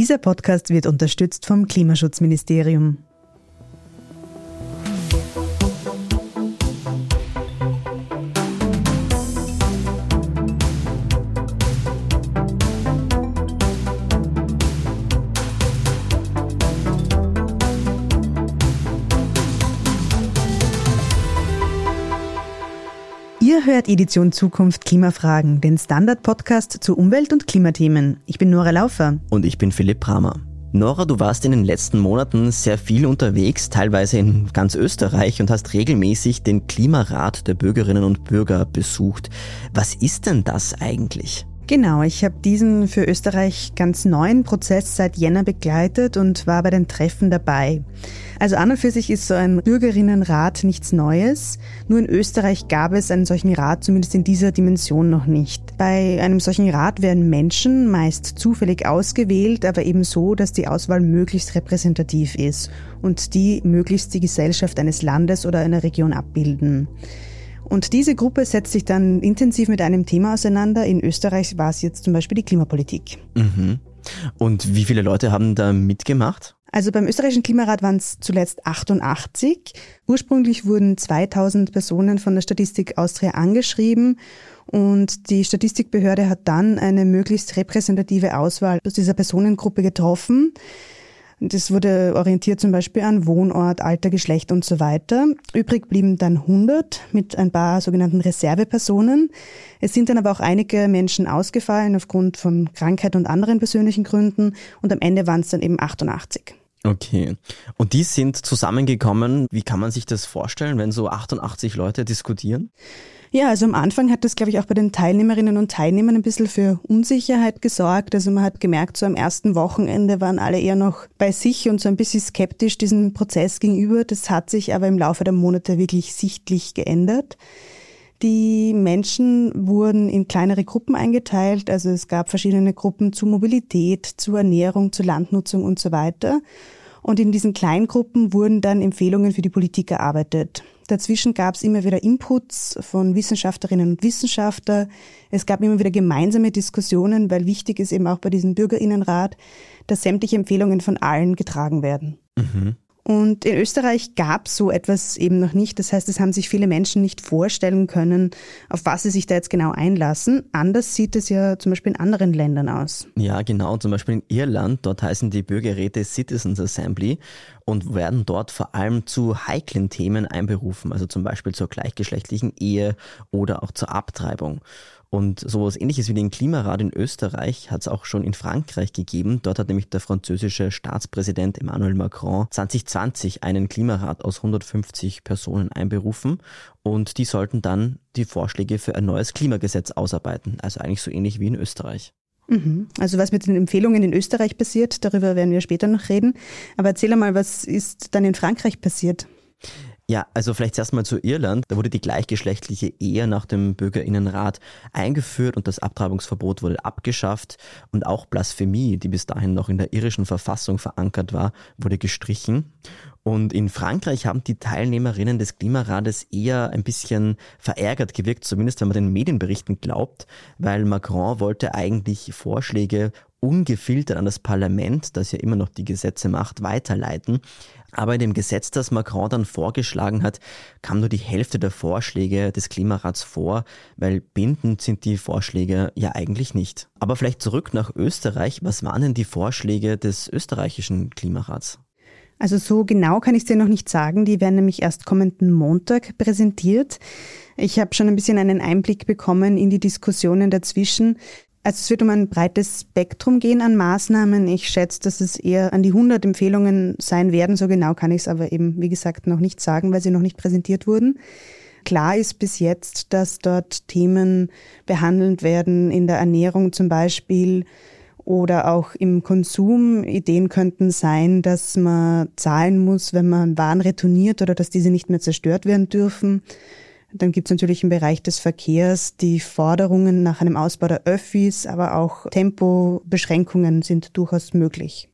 Dieser Podcast wird unterstützt vom Klimaschutzministerium. Edition Zukunft Klimafragen, den Standard-Podcast zu Umwelt- und Klimathemen. Ich bin Nora Laufer. Und ich bin Philipp Bramer. Nora, du warst in den letzten Monaten sehr viel unterwegs, teilweise in ganz Österreich und hast regelmäßig den Klimarat der Bürgerinnen und Bürger besucht. Was ist denn das eigentlich? Genau, ich habe diesen für Österreich ganz neuen Prozess seit Jänner begleitet und war bei den Treffen dabei. Also an und für sich ist so ein Bürgerinnenrat nichts Neues. Nur in Österreich gab es einen solchen Rat zumindest in dieser Dimension noch nicht. Bei einem solchen Rat werden Menschen meist zufällig ausgewählt, aber eben so, dass die Auswahl möglichst repräsentativ ist und die möglichst die Gesellschaft eines Landes oder einer Region abbilden. Und diese Gruppe setzt sich dann intensiv mit einem Thema auseinander. In Österreich war es jetzt zum Beispiel die Klimapolitik. Mhm. Und wie viele Leute haben da mitgemacht? Also beim österreichischen Klimarat waren es zuletzt 88. Ursprünglich wurden 2000 Personen von der Statistik Austria angeschrieben und die Statistikbehörde hat dann eine möglichst repräsentative Auswahl aus dieser Personengruppe getroffen. Das wurde orientiert zum Beispiel an Wohnort, Alter, Geschlecht und so weiter. Übrig blieben dann 100 mit ein paar sogenannten Reservepersonen. Es sind dann aber auch einige Menschen ausgefallen aufgrund von Krankheit und anderen persönlichen Gründen und am Ende waren es dann eben 88. Okay. Und die sind zusammengekommen. Wie kann man sich das vorstellen, wenn so 88 Leute diskutieren? Ja, also am Anfang hat das, glaube ich, auch bei den Teilnehmerinnen und Teilnehmern ein bisschen für Unsicherheit gesorgt. Also man hat gemerkt, so am ersten Wochenende waren alle eher noch bei sich und so ein bisschen skeptisch diesem Prozess gegenüber. Das hat sich aber im Laufe der Monate wirklich sichtlich geändert. Die Menschen wurden in kleinere Gruppen eingeteilt. Also es gab verschiedene Gruppen zu Mobilität, zu Ernährung, zu Landnutzung und so weiter. Und in diesen Kleingruppen wurden dann Empfehlungen für die Politik erarbeitet. Dazwischen gab es immer wieder Inputs von Wissenschaftlerinnen und Wissenschaftlern. Es gab immer wieder gemeinsame Diskussionen, weil wichtig ist eben auch bei diesem Bürgerinnenrat, dass sämtliche Empfehlungen von allen getragen werden. Mhm. Und in Österreich gab es so etwas eben noch nicht. Das heißt, es haben sich viele Menschen nicht vorstellen können, auf was sie sich da jetzt genau einlassen. Anders sieht es ja zum Beispiel in anderen Ländern aus. Ja, genau. Zum Beispiel in Irland, dort heißen die Bürgerräte Citizens Assembly und werden dort vor allem zu heiklen Themen einberufen, also zum Beispiel zur gleichgeschlechtlichen Ehe oder auch zur Abtreibung. Und sowas ähnliches wie den Klimarat in Österreich hat es auch schon in Frankreich gegeben. Dort hat nämlich der französische Staatspräsident Emmanuel Macron 2020 einen Klimarat aus 150 Personen einberufen und die sollten dann die Vorschläge für ein neues Klimagesetz ausarbeiten. Also eigentlich so ähnlich wie in Österreich. Mhm. Also was mit den Empfehlungen in Österreich passiert, darüber werden wir später noch reden. Aber erzähl mal, was ist dann in Frankreich passiert? Ja, also vielleicht erst mal zu Irland. Da wurde die gleichgeschlechtliche Ehe nach dem Bürgerinnenrat eingeführt und das Abtreibungsverbot wurde abgeschafft und auch Blasphemie, die bis dahin noch in der irischen Verfassung verankert war, wurde gestrichen. Und in Frankreich haben die Teilnehmerinnen des Klimarates eher ein bisschen verärgert gewirkt, zumindest wenn man den Medienberichten glaubt, weil Macron wollte eigentlich Vorschläge ungefiltert an das Parlament, das ja immer noch die Gesetze macht, weiterleiten. Aber in dem Gesetz, das Macron dann vorgeschlagen hat, kam nur die Hälfte der Vorschläge des Klimarats vor, weil bindend sind die Vorschläge ja eigentlich nicht. Aber vielleicht zurück nach Österreich. Was waren denn die Vorschläge des österreichischen Klimarats? Also so genau kann ich es dir noch nicht sagen. Die werden nämlich erst kommenden Montag präsentiert. Ich habe schon ein bisschen einen Einblick bekommen in die Diskussionen dazwischen. Also es wird um ein breites Spektrum gehen an Maßnahmen. Ich schätze, dass es eher an die 100 Empfehlungen sein werden. So genau kann ich es aber eben, wie gesagt, noch nicht sagen, weil sie noch nicht präsentiert wurden. Klar ist bis jetzt, dass dort Themen behandelt werden in der Ernährung zum Beispiel oder auch im Konsum. Ideen könnten sein, dass man zahlen muss, wenn man Waren retourniert oder dass diese nicht mehr zerstört werden dürfen. Dann gibt es natürlich im Bereich des Verkehrs die Forderungen nach einem Ausbau der Öffis, aber auch Tempobeschränkungen sind durchaus möglich.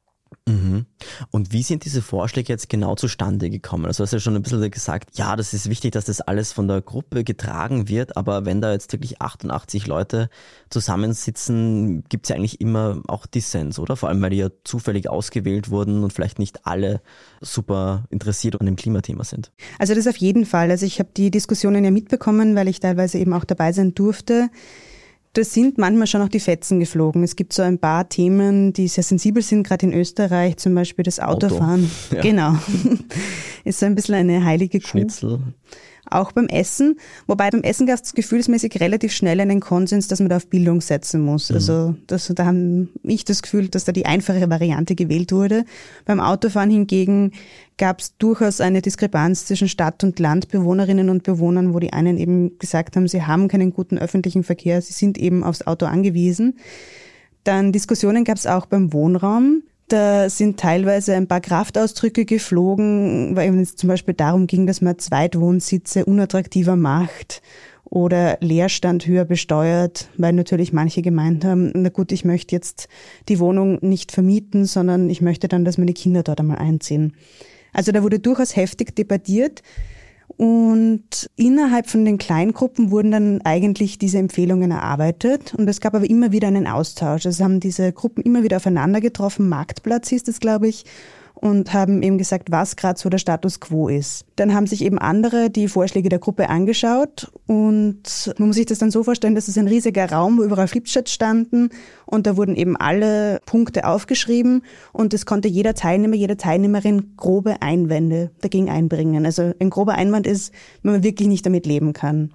Mhm. Und wie sind diese Vorschläge jetzt genau zustande gekommen? Also du hast ja schon ein bisschen gesagt, ja, das ist wichtig, dass das alles von der Gruppe getragen wird, aber wenn da jetzt wirklich 88 Leute zusammensitzen, gibt es ja eigentlich immer auch Dissens, oder? Vor allem, weil die ja zufällig ausgewählt wurden und vielleicht nicht alle super interessiert an dem Klimathema sind. Also das auf jeden Fall. Also ich habe die Diskussionen ja mitbekommen, weil ich teilweise eben auch dabei sein durfte da sind manchmal schon auch die Fetzen geflogen. Es gibt so ein paar Themen, die sehr sensibel sind, gerade in Österreich, zum Beispiel das Autofahren. Auto. Ja. Genau. Ist so ein bisschen eine heilige Kuh. Schnitzel auch beim Essen. Wobei beim Essen gab es gefühlsmäßig relativ schnell einen Konsens, dass man da auf Bildung setzen muss. Mhm. Also das, da haben ich das Gefühl, dass da die einfache Variante gewählt wurde. Beim Autofahren hingegen gab es durchaus eine Diskrepanz zwischen Stadt- und Landbewohnerinnen und Bewohnern, wo die einen eben gesagt haben, sie haben keinen guten öffentlichen Verkehr, sie sind eben aufs Auto angewiesen. Dann Diskussionen gab es auch beim Wohnraum. Da sind teilweise ein paar Kraftausdrücke geflogen, weil es zum Beispiel darum ging, dass man Zweitwohnsitze unattraktiver macht oder Leerstand höher besteuert, weil natürlich manche gemeint haben, na gut, ich möchte jetzt die Wohnung nicht vermieten, sondern ich möchte dann, dass meine Kinder dort einmal einziehen. Also da wurde durchaus heftig debattiert. Und innerhalb von den Kleingruppen wurden dann eigentlich diese Empfehlungen erarbeitet. Und es gab aber immer wieder einen Austausch. Also haben diese Gruppen immer wieder aufeinander getroffen. Marktplatz hieß es, glaube ich und haben eben gesagt, was gerade so der Status quo ist. Dann haben sich eben andere die Vorschläge der Gruppe angeschaut und man muss sich das dann so vorstellen, dass es ein riesiger Raum, wo überall Flipcharts standen und da wurden eben alle Punkte aufgeschrieben und es konnte jeder Teilnehmer, jede Teilnehmerin grobe Einwände dagegen einbringen. Also ein grober Einwand ist, wenn man wirklich nicht damit leben kann.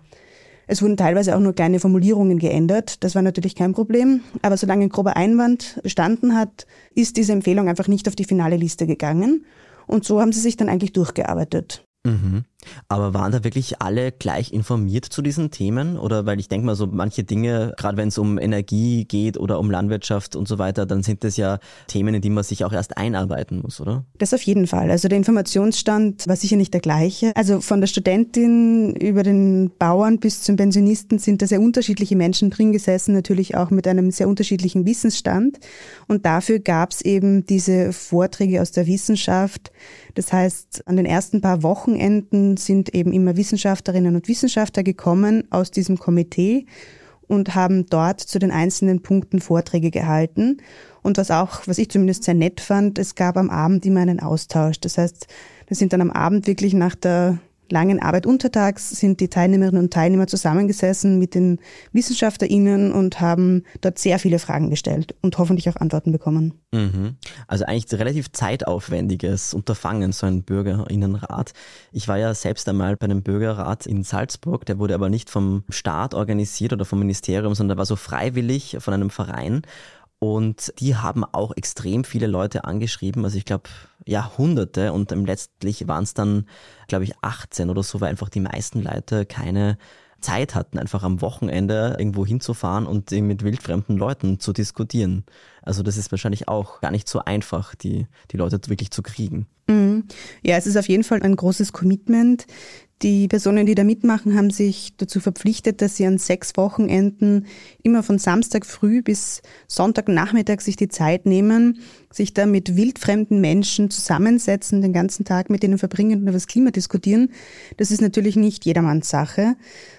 Es wurden teilweise auch nur kleine Formulierungen geändert. Das war natürlich kein Problem. Aber solange ein grober Einwand bestanden hat, ist diese Empfehlung einfach nicht auf die finale Liste gegangen. Und so haben sie sich dann eigentlich durchgearbeitet. Mhm. Aber waren da wirklich alle gleich informiert zu diesen Themen? Oder weil ich denke mal, so manche Dinge, gerade wenn es um Energie geht oder um Landwirtschaft und so weiter, dann sind das ja Themen, in die man sich auch erst einarbeiten muss, oder? Das auf jeden Fall. Also der Informationsstand war sicher nicht der gleiche. Also von der Studentin über den Bauern bis zum Pensionisten sind da sehr unterschiedliche Menschen drin gesessen, natürlich auch mit einem sehr unterschiedlichen Wissensstand. Und dafür gab es eben diese Vorträge aus der Wissenschaft. Das heißt, an den ersten paar Wochenenden sind eben immer Wissenschaftlerinnen und Wissenschaftler gekommen aus diesem Komitee und haben dort zu den einzelnen Punkten Vorträge gehalten. Und was auch, was ich zumindest sehr nett fand, es gab am Abend immer einen Austausch. Das heißt, wir sind dann am Abend wirklich nach der langen Arbeit untertags sind die Teilnehmerinnen und Teilnehmer zusammengesessen mit den WissenschaftlerInnen und haben dort sehr viele Fragen gestellt und hoffentlich auch Antworten bekommen. Mhm. Also eigentlich relativ zeitaufwendiges Unterfangen, so ein Bürgerinnenrat. Ich war ja selbst einmal bei einem Bürgerrat in Salzburg, der wurde aber nicht vom Staat organisiert oder vom Ministerium, sondern der war so freiwillig von einem Verein. Und die haben auch extrem viele Leute angeschrieben. Also ich glaube, ja, hunderte. Und letztlich waren es dann, glaube ich, 18 oder so, weil einfach die meisten Leute keine Zeit hatten, einfach am Wochenende irgendwo hinzufahren und mit wildfremden Leuten zu diskutieren. Also das ist wahrscheinlich auch gar nicht so einfach, die, die Leute wirklich zu kriegen. Mhm. Ja, es ist auf jeden Fall ein großes Commitment. Die Personen, die da mitmachen, haben sich dazu verpflichtet, dass sie an sechs Wochenenden immer von Samstag früh bis Sonntagnachmittag sich die Zeit nehmen, sich da mit wildfremden Menschen zusammensetzen, den ganzen Tag mit denen verbringen und über das Klima diskutieren. Das ist natürlich nicht jedermanns Sache.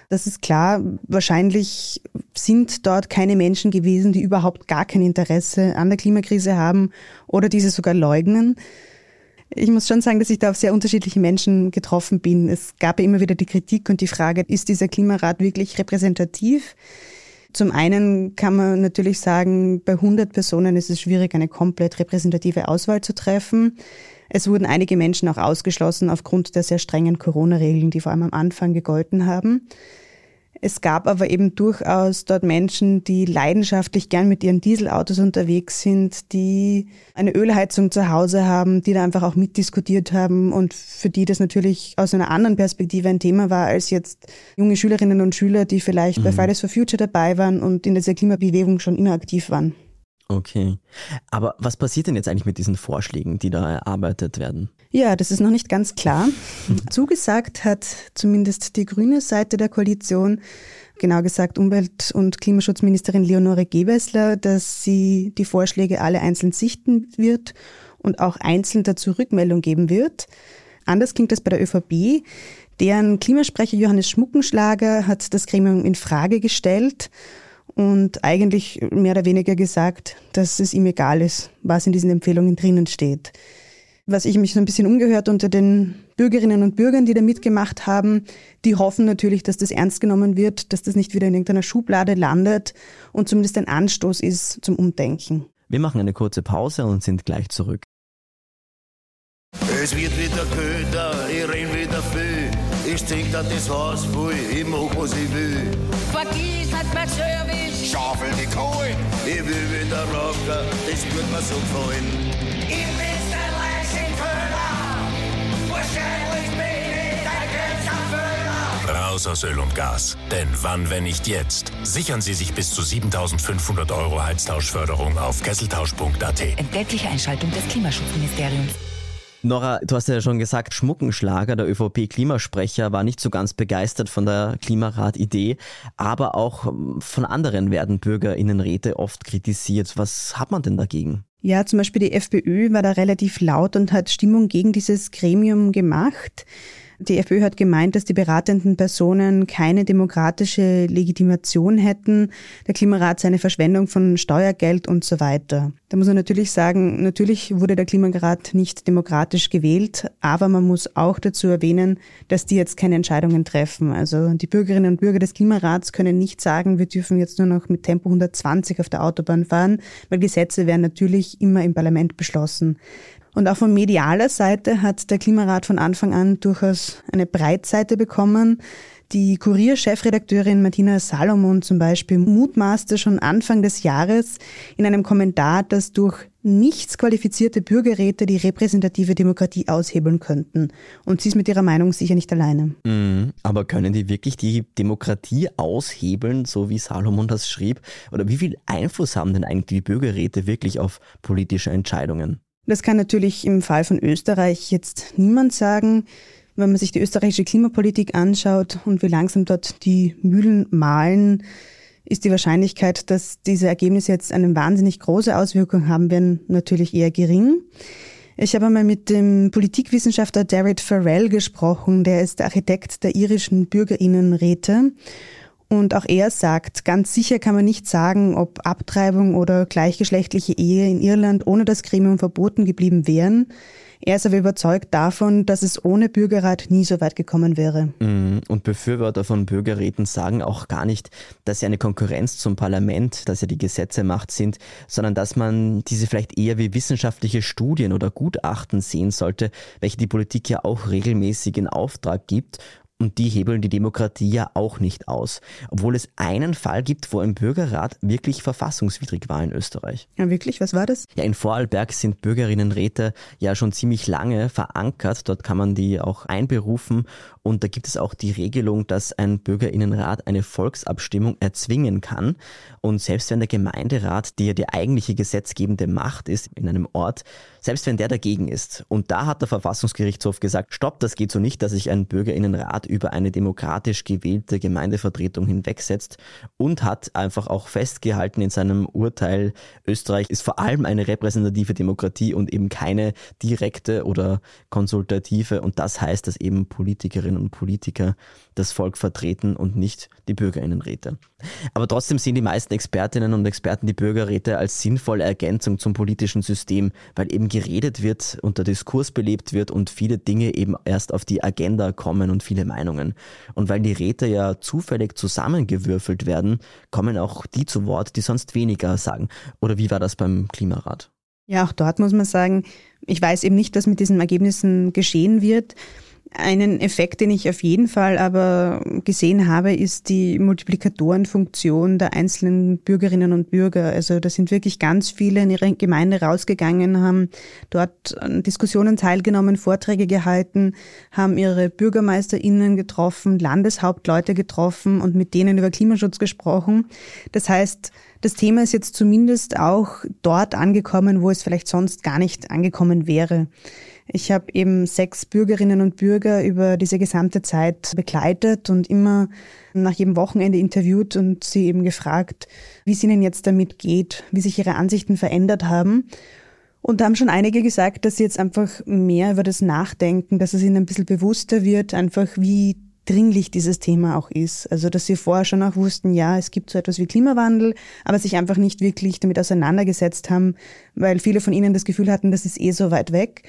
Das ist klar. Wahrscheinlich sind dort keine Menschen gewesen, die überhaupt gar kein Interesse an der Klimakrise haben oder diese sogar leugnen. Ich muss schon sagen, dass ich da auf sehr unterschiedliche Menschen getroffen bin. Es gab ja immer wieder die Kritik und die Frage, ist dieser Klimarat wirklich repräsentativ? Zum einen kann man natürlich sagen, bei 100 Personen ist es schwierig, eine komplett repräsentative Auswahl zu treffen. Es wurden einige Menschen auch ausgeschlossen aufgrund der sehr strengen Corona-Regeln, die vor allem am Anfang gegolten haben. Es gab aber eben durchaus dort Menschen, die leidenschaftlich gern mit ihren Dieselautos unterwegs sind, die eine Ölheizung zu Hause haben, die da einfach auch mitdiskutiert haben und für die das natürlich aus einer anderen Perspektive ein Thema war als jetzt junge Schülerinnen und Schüler, die vielleicht mhm. bei Fridays for Future dabei waren und in dieser Klimabewegung schon immer aktiv waren. Okay. Aber was passiert denn jetzt eigentlich mit diesen Vorschlägen, die da erarbeitet werden? Ja, das ist noch nicht ganz klar. Zugesagt hat zumindest die grüne Seite der Koalition, genau gesagt Umwelt- und Klimaschutzministerin Leonore Gewessler, dass sie die Vorschläge alle einzeln sichten wird und auch einzeln dazu Rückmeldung geben wird. Anders klingt das bei der ÖVP. Deren Klimasprecher Johannes Schmuckenschlager hat das Gremium in Frage gestellt und eigentlich mehr oder weniger gesagt, dass es ihm egal ist, was in diesen Empfehlungen drinnen steht. Was ich mich so ein bisschen umgehört unter den Bürgerinnen und Bürgern, die da mitgemacht haben, die hoffen natürlich, dass das ernst genommen wird, dass das nicht wieder in irgendeiner Schublade landet und zumindest ein Anstoß ist zum Umdenken. Wir machen eine kurze Pause und sind gleich zurück. Es wird wieder köder, ich renn wieder viel. Ich trink an das Haus voll, ich mach was ich will. Vergiss hat mein Service. Schaufel die Kohle, ich will wieder rocken, das wird mir so gefallen. Ich bin's der Leichenköder. Wahrscheinlich bin ich dein größter Füller. Raus aus Öl und Gas. Denn wann, wenn nicht jetzt? Sichern Sie sich bis zu 7500 Euro Heiztauschförderung auf kesseltausch.at. Entgeltliche Einschaltung des Klimaschutzministeriums. Nora, du hast ja schon gesagt, Schmuckenschlager, der ÖVP-Klimasprecher, war nicht so ganz begeistert von der Klimarat-Idee, aber auch ähm, von anderen werden BürgerInnenräte oft kritisiert. Was hat man denn dagegen? Ja, zum Beispiel die FPÖ war da relativ laut und hat Stimmung gegen dieses Gremium gemacht. Die FPÖ hat gemeint, dass die beratenden Personen keine demokratische Legitimation hätten, der Klimarat sei eine Verschwendung von Steuergeld und so weiter. Da muss man natürlich sagen, natürlich wurde der Klimarat nicht demokratisch gewählt, aber man muss auch dazu erwähnen, dass die jetzt keine Entscheidungen treffen. Also die Bürgerinnen und Bürger des Klimarats können nicht sagen, wir dürfen jetzt nur noch mit Tempo 120 auf der Autobahn fahren, weil Gesetze werden natürlich immer im Parlament beschlossen. Und auch von medialer Seite hat der Klimarat von Anfang an durchaus eine Breitseite bekommen. Die Kurier-Chefredakteurin Martina Salomon zum Beispiel mutmaßte schon Anfang des Jahres in einem Kommentar, dass durch nichts qualifizierte Bürgerräte die repräsentative Demokratie aushebeln könnten. Und sie ist mit ihrer Meinung sicher nicht alleine. Mhm, aber können die wirklich die Demokratie aushebeln, so wie Salomon das schrieb? Oder wie viel Einfluss haben denn eigentlich die Bürgerräte wirklich auf politische Entscheidungen? Das kann natürlich im Fall von Österreich jetzt niemand sagen. Wenn man sich die österreichische Klimapolitik anschaut und wie langsam dort die Mühlen mahlen, ist die Wahrscheinlichkeit, dass diese Ergebnisse jetzt eine wahnsinnig große Auswirkung haben werden, natürlich eher gering. Ich habe einmal mit dem Politikwissenschaftler David Farrell gesprochen, der ist der Architekt der irischen Bürgerinnenräte und auch er sagt, ganz sicher kann man nicht sagen, ob Abtreibung oder gleichgeschlechtliche Ehe in Irland ohne das Gremium verboten geblieben wären. Er ist aber überzeugt davon, dass es ohne Bürgerrat nie so weit gekommen wäre. Mhm. Und Befürworter von Bürgerräten sagen auch gar nicht, dass sie eine Konkurrenz zum Parlament, dass ja die Gesetze macht sind, sondern dass man diese vielleicht eher wie wissenschaftliche Studien oder Gutachten sehen sollte, welche die Politik ja auch regelmäßig in Auftrag gibt und die hebeln die Demokratie ja auch nicht aus. Obwohl es einen Fall gibt, wo ein Bürgerrat wirklich verfassungswidrig war in Österreich. Ja, wirklich? Was war das? Ja, in Vorarlberg sind Bürgerinnenräte ja schon ziemlich lange verankert. Dort kann man die auch einberufen. Und da gibt es auch die Regelung, dass ein Bürgerinnenrat eine Volksabstimmung erzwingen kann. Und selbst wenn der Gemeinderat, der die eigentliche gesetzgebende Macht ist in einem Ort, selbst wenn der dagegen ist. Und da hat der Verfassungsgerichtshof gesagt, stopp, das geht so nicht, dass sich ein Bürgerinnenrat über eine demokratisch gewählte Gemeindevertretung hinwegsetzt und hat einfach auch festgehalten in seinem Urteil, Österreich ist vor allem eine repräsentative Demokratie und eben keine direkte oder konsultative. Und das heißt, dass eben Politikerinnen und Politiker das Volk vertreten und nicht die Bürgerinnenräte. Aber trotzdem sehen die meisten Expertinnen und Experten die Bürgerräte als sinnvolle Ergänzung zum politischen System, weil eben geredet wird und der Diskurs belebt wird und viele Dinge eben erst auf die Agenda kommen und viele Meinungen. Und weil die Räte ja zufällig zusammengewürfelt werden, kommen auch die zu Wort, die sonst weniger sagen. Oder wie war das beim Klimarat? Ja, auch dort muss man sagen, ich weiß eben nicht, was mit diesen Ergebnissen geschehen wird. Einen Effekt, den ich auf jeden Fall aber gesehen habe, ist die Multiplikatorenfunktion der einzelnen Bürgerinnen und Bürger. Also da sind wirklich ganz viele in ihre Gemeinde rausgegangen, haben dort an Diskussionen teilgenommen, Vorträge gehalten, haben ihre BürgermeisterInnen getroffen, Landeshauptleute getroffen und mit denen über Klimaschutz gesprochen. Das heißt, das Thema ist jetzt zumindest auch dort angekommen, wo es vielleicht sonst gar nicht angekommen wäre. Ich habe eben sechs Bürgerinnen und Bürger über diese gesamte Zeit begleitet und immer nach jedem Wochenende interviewt und sie eben gefragt, wie es ihnen jetzt damit geht, wie sich ihre Ansichten verändert haben. Und da haben schon einige gesagt, dass sie jetzt einfach mehr über das nachdenken, dass es ihnen ein bisschen bewusster wird, einfach wie dringlich dieses Thema auch ist. Also, dass sie vorher schon auch wussten, ja, es gibt so etwas wie Klimawandel, aber sich einfach nicht wirklich damit auseinandergesetzt haben, weil viele von ihnen das Gefühl hatten, das ist eh so weit weg.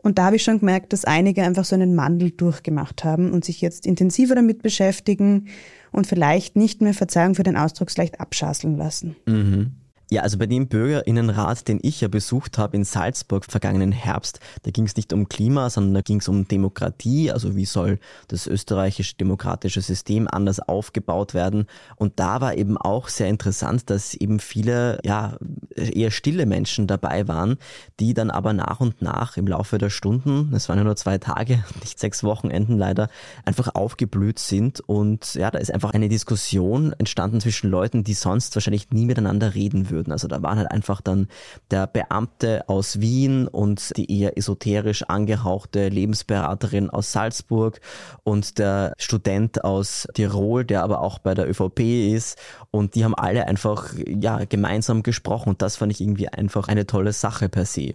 Und da habe ich schon gemerkt, dass einige einfach so einen Mandel durchgemacht haben und sich jetzt intensiver damit beschäftigen und vielleicht nicht mehr Verzeihung für den Ausdruck leicht abschasseln lassen. Mhm. Ja, also bei dem Bürgerinnenrat, den ich ja besucht habe in Salzburg vergangenen Herbst, da ging es nicht um Klima, sondern da ging es um Demokratie, also wie soll das österreichische demokratische System anders aufgebaut werden. Und da war eben auch sehr interessant, dass eben viele, ja, eher stille Menschen dabei waren, die dann aber nach und nach im Laufe der Stunden, es waren ja nur zwei Tage, nicht sechs Wochenenden leider, einfach aufgeblüht sind. Und ja, da ist einfach eine Diskussion entstanden zwischen Leuten, die sonst wahrscheinlich nie miteinander reden würden würden. Also da waren halt einfach dann der Beamte aus Wien und die eher esoterisch angehauchte Lebensberaterin aus Salzburg und der Student aus Tirol, der aber auch bei der ÖVP ist. Und die haben alle einfach ja gemeinsam gesprochen. Und das fand ich irgendwie einfach eine tolle Sache per se.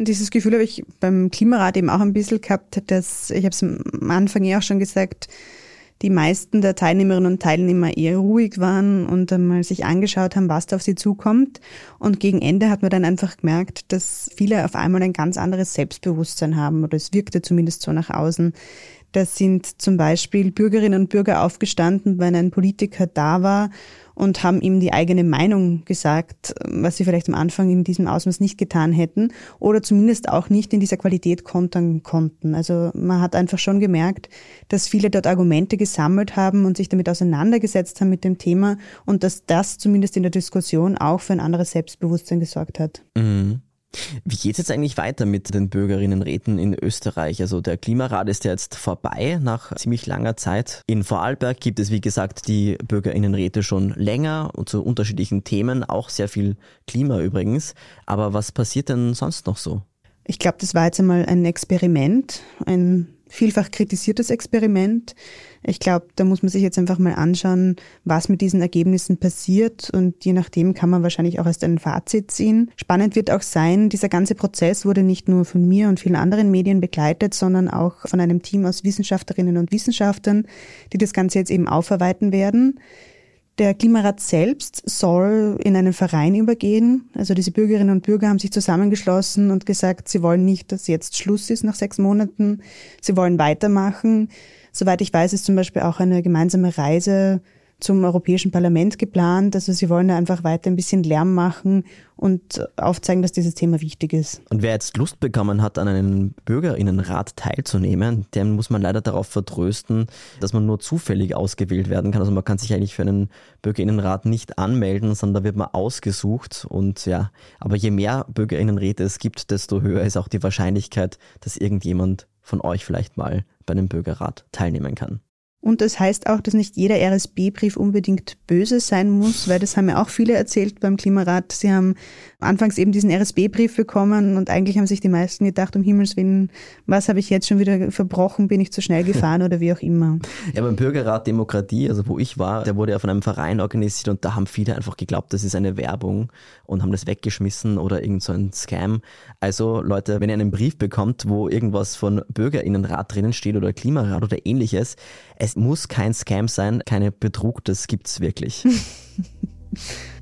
Dieses Gefühl habe ich beim Klimarat eben auch ein bisschen gehabt, dass, ich habe es am Anfang ja auch schon gesagt, die meisten der Teilnehmerinnen und Teilnehmer eher ruhig waren und einmal sich angeschaut haben, was da auf sie zukommt. Und gegen Ende hat man dann einfach gemerkt, dass viele auf einmal ein ganz anderes Selbstbewusstsein haben oder es wirkte zumindest so nach außen. Da sind zum Beispiel Bürgerinnen und Bürger aufgestanden, wenn ein Politiker da war und haben ihm die eigene Meinung gesagt, was sie vielleicht am Anfang in diesem Ausmaß nicht getan hätten oder zumindest auch nicht in dieser Qualität kontern konnten. Also man hat einfach schon gemerkt, dass viele dort Argumente gesammelt haben und sich damit auseinandergesetzt haben mit dem Thema und dass das zumindest in der Diskussion auch für ein anderes Selbstbewusstsein gesorgt hat. Mhm. Wie geht es jetzt eigentlich weiter mit den Bürgerinnenräten in Österreich? Also der Klimarat ist ja jetzt vorbei nach ziemlich langer Zeit. In Vorarlberg gibt es, wie gesagt, die Bürgerinnenräte schon länger und zu unterschiedlichen Themen, auch sehr viel Klima übrigens. Aber was passiert denn sonst noch so? Ich glaube, das war jetzt einmal ein Experiment, ein vielfach kritisiertes Experiment. Ich glaube, da muss man sich jetzt einfach mal anschauen, was mit diesen Ergebnissen passiert und je nachdem kann man wahrscheinlich auch erst ein Fazit ziehen. Spannend wird auch sein, dieser ganze Prozess wurde nicht nur von mir und vielen anderen Medien begleitet, sondern auch von einem Team aus Wissenschaftlerinnen und Wissenschaftlern, die das Ganze jetzt eben aufarbeiten werden. Der Klimarat selbst soll in einen Verein übergehen. Also diese Bürgerinnen und Bürger haben sich zusammengeschlossen und gesagt, sie wollen nicht, dass jetzt Schluss ist nach sechs Monaten. Sie wollen weitermachen. Soweit ich weiß, ist zum Beispiel auch eine gemeinsame Reise zum Europäischen Parlament geplant. Also sie wollen da einfach weiter ein bisschen Lärm machen und aufzeigen, dass dieses Thema wichtig ist. Und wer jetzt Lust bekommen hat, an einem Bürgerinnenrat teilzunehmen, den muss man leider darauf vertrösten, dass man nur zufällig ausgewählt werden kann. Also man kann sich eigentlich für einen Bürgerinnenrat nicht anmelden, sondern da wird man ausgesucht. Und ja, aber je mehr Bürgerinnenräte es gibt, desto höher ist auch die Wahrscheinlichkeit, dass irgendjemand von euch vielleicht mal bei einem Bürgerrat teilnehmen kann. Und das heißt auch, dass nicht jeder RSB-Brief unbedingt böse sein muss, weil das haben ja auch viele erzählt beim Klimarat. Sie haben anfangs eben diesen RSB-Brief bekommen und eigentlich haben sich die meisten gedacht, um Himmels Willen, was habe ich jetzt schon wieder verbrochen, bin ich zu schnell gefahren oder wie auch immer. Ja, beim Bürgerrat Demokratie, also wo ich war, der wurde ja von einem Verein organisiert und da haben viele einfach geglaubt, das ist eine Werbung und haben das weggeschmissen oder irgend so ein Scam. Also Leute, wenn ihr einen Brief bekommt, wo irgendwas von Bürgerinnenrat drinnen steht oder Klimarat oder ähnliches, es muss kein Scam sein, keine Betrug, das gibt's wirklich.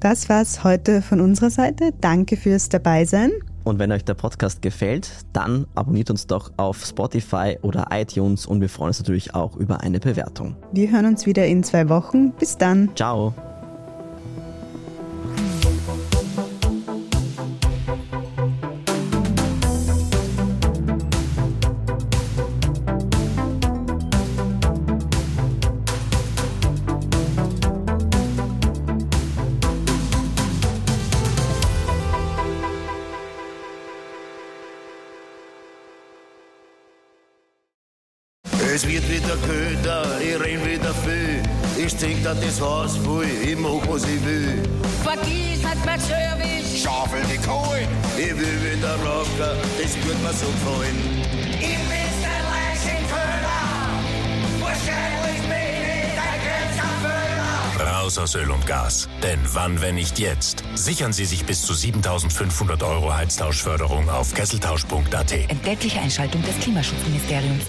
Das war's heute von unserer Seite. Danke fürs Dabeisein. Und wenn euch der Podcast gefällt, dann abonniert uns doch auf Spotify oder iTunes und wir freuen uns natürlich auch über eine Bewertung. Wir hören uns wieder in zwei Wochen. Bis dann. Ciao. Es wird wieder köder, ich renn wieder viel. ich trink da das Haus voll, ich mach was ich will. Vergiss nicht mein Service. Schaufel die Kohle, ich will wieder rocken, das wird mir so gefallen. Ich bin's der Leichenköder. Wahrscheinlich bin ich dein Grenzerfüller. Raus aus Öl und Gas. Denn wann, wenn nicht jetzt? Sichern Sie sich bis zu 7500 Euro Heiztauschförderung auf kesseltausch.at. Entgeltliche Einschaltung des Klimaschutzministeriums.